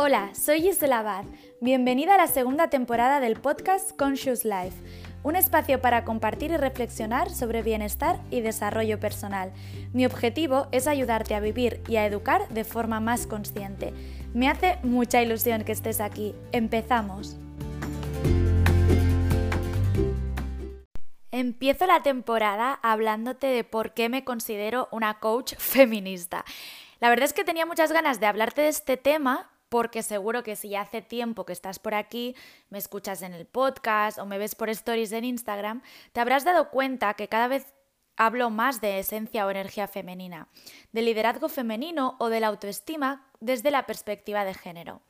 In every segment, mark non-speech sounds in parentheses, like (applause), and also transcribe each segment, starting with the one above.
Hola, soy Gisela Abad. Bienvenida a la segunda temporada del podcast Conscious Life, un espacio para compartir y reflexionar sobre bienestar y desarrollo personal. Mi objetivo es ayudarte a vivir y a educar de forma más consciente. Me hace mucha ilusión que estés aquí. Empezamos. Empiezo la temporada hablándote de por qué me considero una coach feminista. La verdad es que tenía muchas ganas de hablarte de este tema porque seguro que si ya hace tiempo que estás por aquí, me escuchas en el podcast o me ves por stories en Instagram, te habrás dado cuenta que cada vez hablo más de esencia o energía femenina, de liderazgo femenino o de la autoestima desde la perspectiva de género.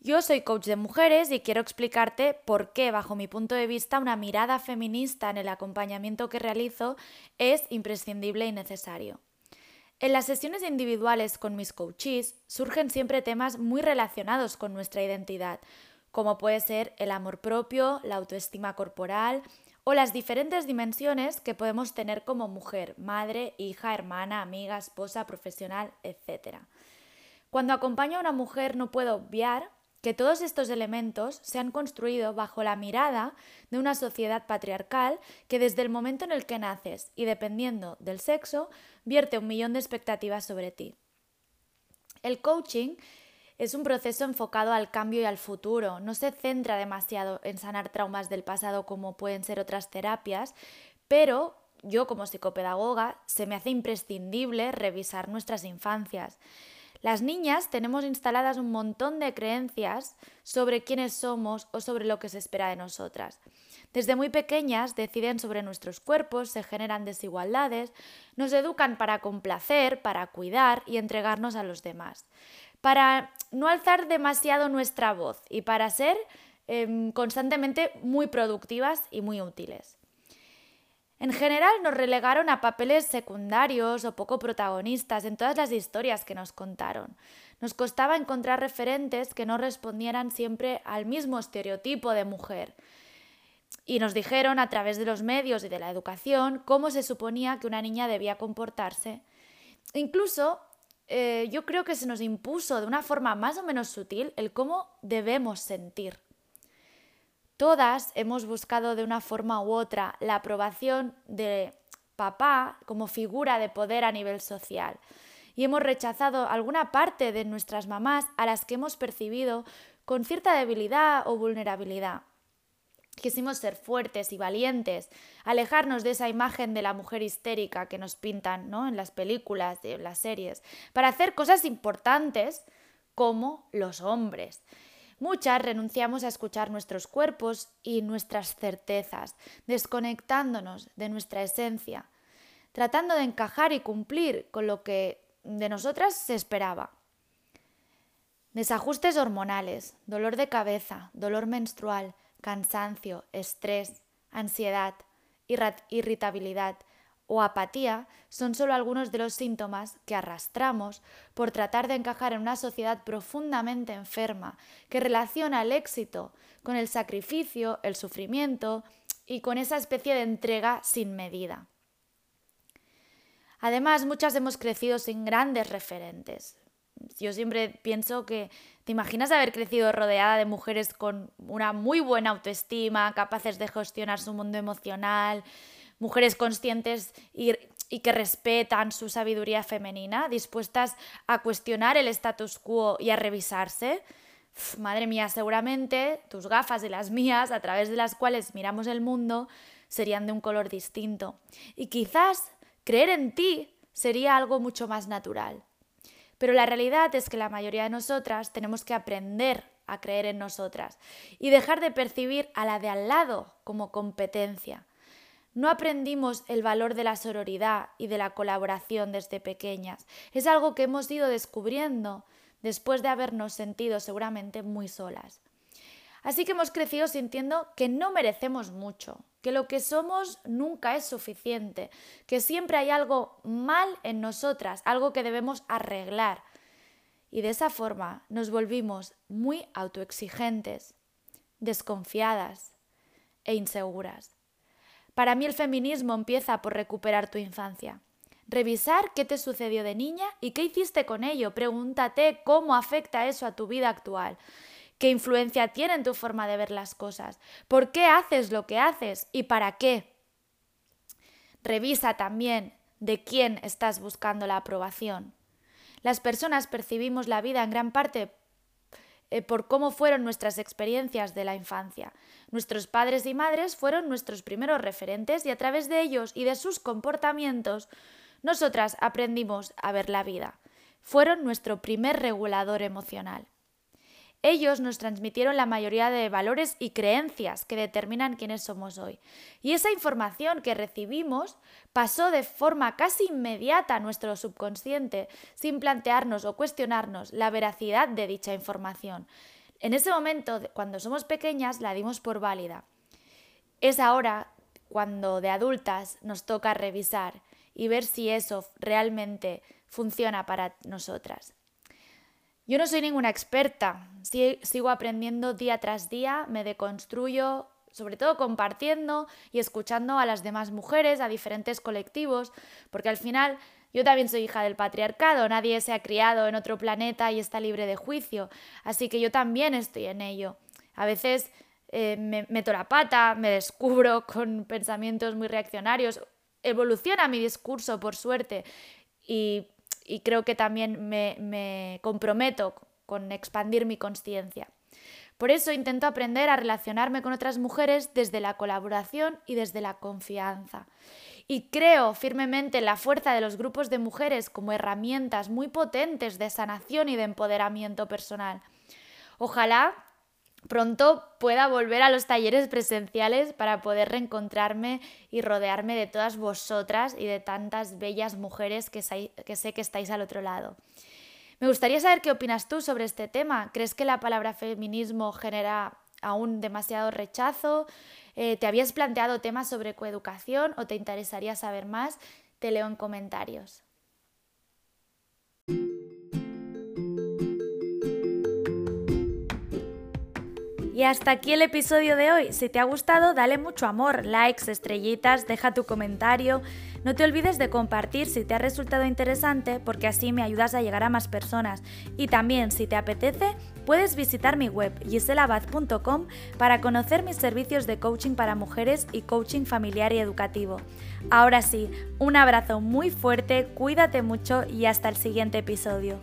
Yo soy coach de mujeres y quiero explicarte por qué, bajo mi punto de vista, una mirada feminista en el acompañamiento que realizo es imprescindible y necesario. En las sesiones individuales con mis coaches surgen siempre temas muy relacionados con nuestra identidad, como puede ser el amor propio, la autoestima corporal o las diferentes dimensiones que podemos tener como mujer, madre, hija, hermana, amiga, esposa, profesional, etc. Cuando acompaño a una mujer no puedo obviar que todos estos elementos se han construido bajo la mirada de una sociedad patriarcal que desde el momento en el que naces y dependiendo del sexo, vierte un millón de expectativas sobre ti. El coaching es un proceso enfocado al cambio y al futuro, no se centra demasiado en sanar traumas del pasado como pueden ser otras terapias, pero yo como psicopedagoga se me hace imprescindible revisar nuestras infancias. Las niñas tenemos instaladas un montón de creencias sobre quiénes somos o sobre lo que se espera de nosotras. Desde muy pequeñas deciden sobre nuestros cuerpos, se generan desigualdades, nos educan para complacer, para cuidar y entregarnos a los demás, para no alzar demasiado nuestra voz y para ser em, constantemente muy productivas y muy útiles. En general nos relegaron a papeles secundarios o poco protagonistas en todas las historias que nos contaron. Nos costaba encontrar referentes que no respondieran siempre al mismo estereotipo de mujer. Y nos dijeron a través de los medios y de la educación cómo se suponía que una niña debía comportarse. Incluso eh, yo creo que se nos impuso de una forma más o menos sutil el cómo debemos sentir. Todas hemos buscado de una forma u otra la aprobación de papá como figura de poder a nivel social y hemos rechazado alguna parte de nuestras mamás a las que hemos percibido con cierta debilidad o vulnerabilidad. Quisimos ser fuertes y valientes, alejarnos de esa imagen de la mujer histérica que nos pintan ¿no? en las películas, en las series, para hacer cosas importantes como los hombres. Muchas renunciamos a escuchar nuestros cuerpos y nuestras certezas, desconectándonos de nuestra esencia, tratando de encajar y cumplir con lo que de nosotras se esperaba. Desajustes hormonales, dolor de cabeza, dolor menstrual, cansancio, estrés, ansiedad, irritabilidad, o apatía son solo algunos de los síntomas que arrastramos por tratar de encajar en una sociedad profundamente enferma que relaciona el éxito con el sacrificio, el sufrimiento y con esa especie de entrega sin medida. Además, muchas hemos crecido sin grandes referentes. Yo siempre pienso que te imaginas haber crecido rodeada de mujeres con una muy buena autoestima, capaces de gestionar su mundo emocional, mujeres conscientes y, que respetan su sabiduría femenina, dispuestas a cuestionar el status quo y a revisarse. madre mía, seguramente tus gafas y las mías, a través de las cuales miramos el mundo, serían de un color distinto. Y quizás creer en ti sería algo mucho más natural. Pero la realidad es que la mayoría de nosotras tenemos que aprender a creer en nosotras y dejar de percibir a la de al lado como competencia. No aprendimos el valor de la sororidad y de la colaboración desde pequeñas. Es algo que hemos ido descubriendo después de habernos sentido seguramente muy solas. Así que hemos crecido sintiendo que no merecemos mucho, que lo que somos nunca es suficiente, que siempre hay algo mal en nosotras, algo que debemos arreglar. Y de esa forma nos volvimos muy autoexigentes, desconfiadas e inseguras. Para mí el feminismo empieza por recuperar tu infancia. Revisar qué te sucedió de niña y qué hiciste con ello. Pregúntate cómo afecta eso a tu vida actual. ¿Qué influencia tiene en tu forma de ver las cosas? ¿Por qué haces lo que haces y para qué? Revisa también de quién estás buscando la aprobación. Las personas percibimos la vida en gran parte eh, por cómo fueron nuestras experiencias de la infancia. Nuestros padres y madres fueron nuestros primeros referentes y a través de ellos y de sus comportamientos nosotras aprendimos a ver la vida. Fueron nuestro primer regulador emocional. Ellos nos transmitieron la mayoría de valores y creencias que determinan quiénes somos hoy. Y esa información que recibimos pasó de forma casi inmediata a nuestro subconsciente, sin plantearnos o cuestionarnos la veracidad de dicha información. En ese momento, cuando somos pequeñas, la dimos por válida. Es ahora, cuando de adultas nos toca revisar y ver si eso realmente funciona para nosotras. Yo no soy ninguna experta, sigo aprendiendo día tras día, me deconstruyo, sobre todo compartiendo y escuchando a las demás mujeres, a diferentes colectivos, porque al final yo también soy hija del patriarcado, nadie se ha criado en otro planeta y está libre de juicio, así que yo también estoy en ello. A veces eh, me meto la pata, me descubro (laughs) con pensamientos muy reaccionarios, evoluciona mi discurso por suerte y y creo que también me, comprometo con expandir mi conciencia. Por eso intento aprender a relacionarme con otras mujeres desde la colaboración y desde la confianza. Y creo firmemente en la fuerza de los grupos de mujeres como herramientas muy potentes de sanación y de empoderamiento personal. Ojalá pronto pueda volver a los talleres presenciales para poder reencontrarme y rodearme de todas vosotras y de tantas bellas mujeres que, sé que estáis al otro lado. Me gustaría saber qué opinas tú sobre este tema. ¿Crees que la palabra feminismo genera aún demasiado rechazo? Eh, ¿Te habías planteado temas sobre coeducación o te interesaría saber más? Te leo en comentarios. Y hasta aquí el episodio de hoy. Si te ha gustado, dale mucho amor, likes, estrellitas, deja tu comentario. No te olvides de compartir si te ha resultado interesante porque así me ayudas a llegar a más personas. Y también, si te apetece, puedes visitar mi web giselabad.com para conocer mis servicios de coaching para mujeres y coaching familiar y educativo. Ahora sí, un abrazo muy fuerte, cuídate mucho y hasta el siguiente episodio.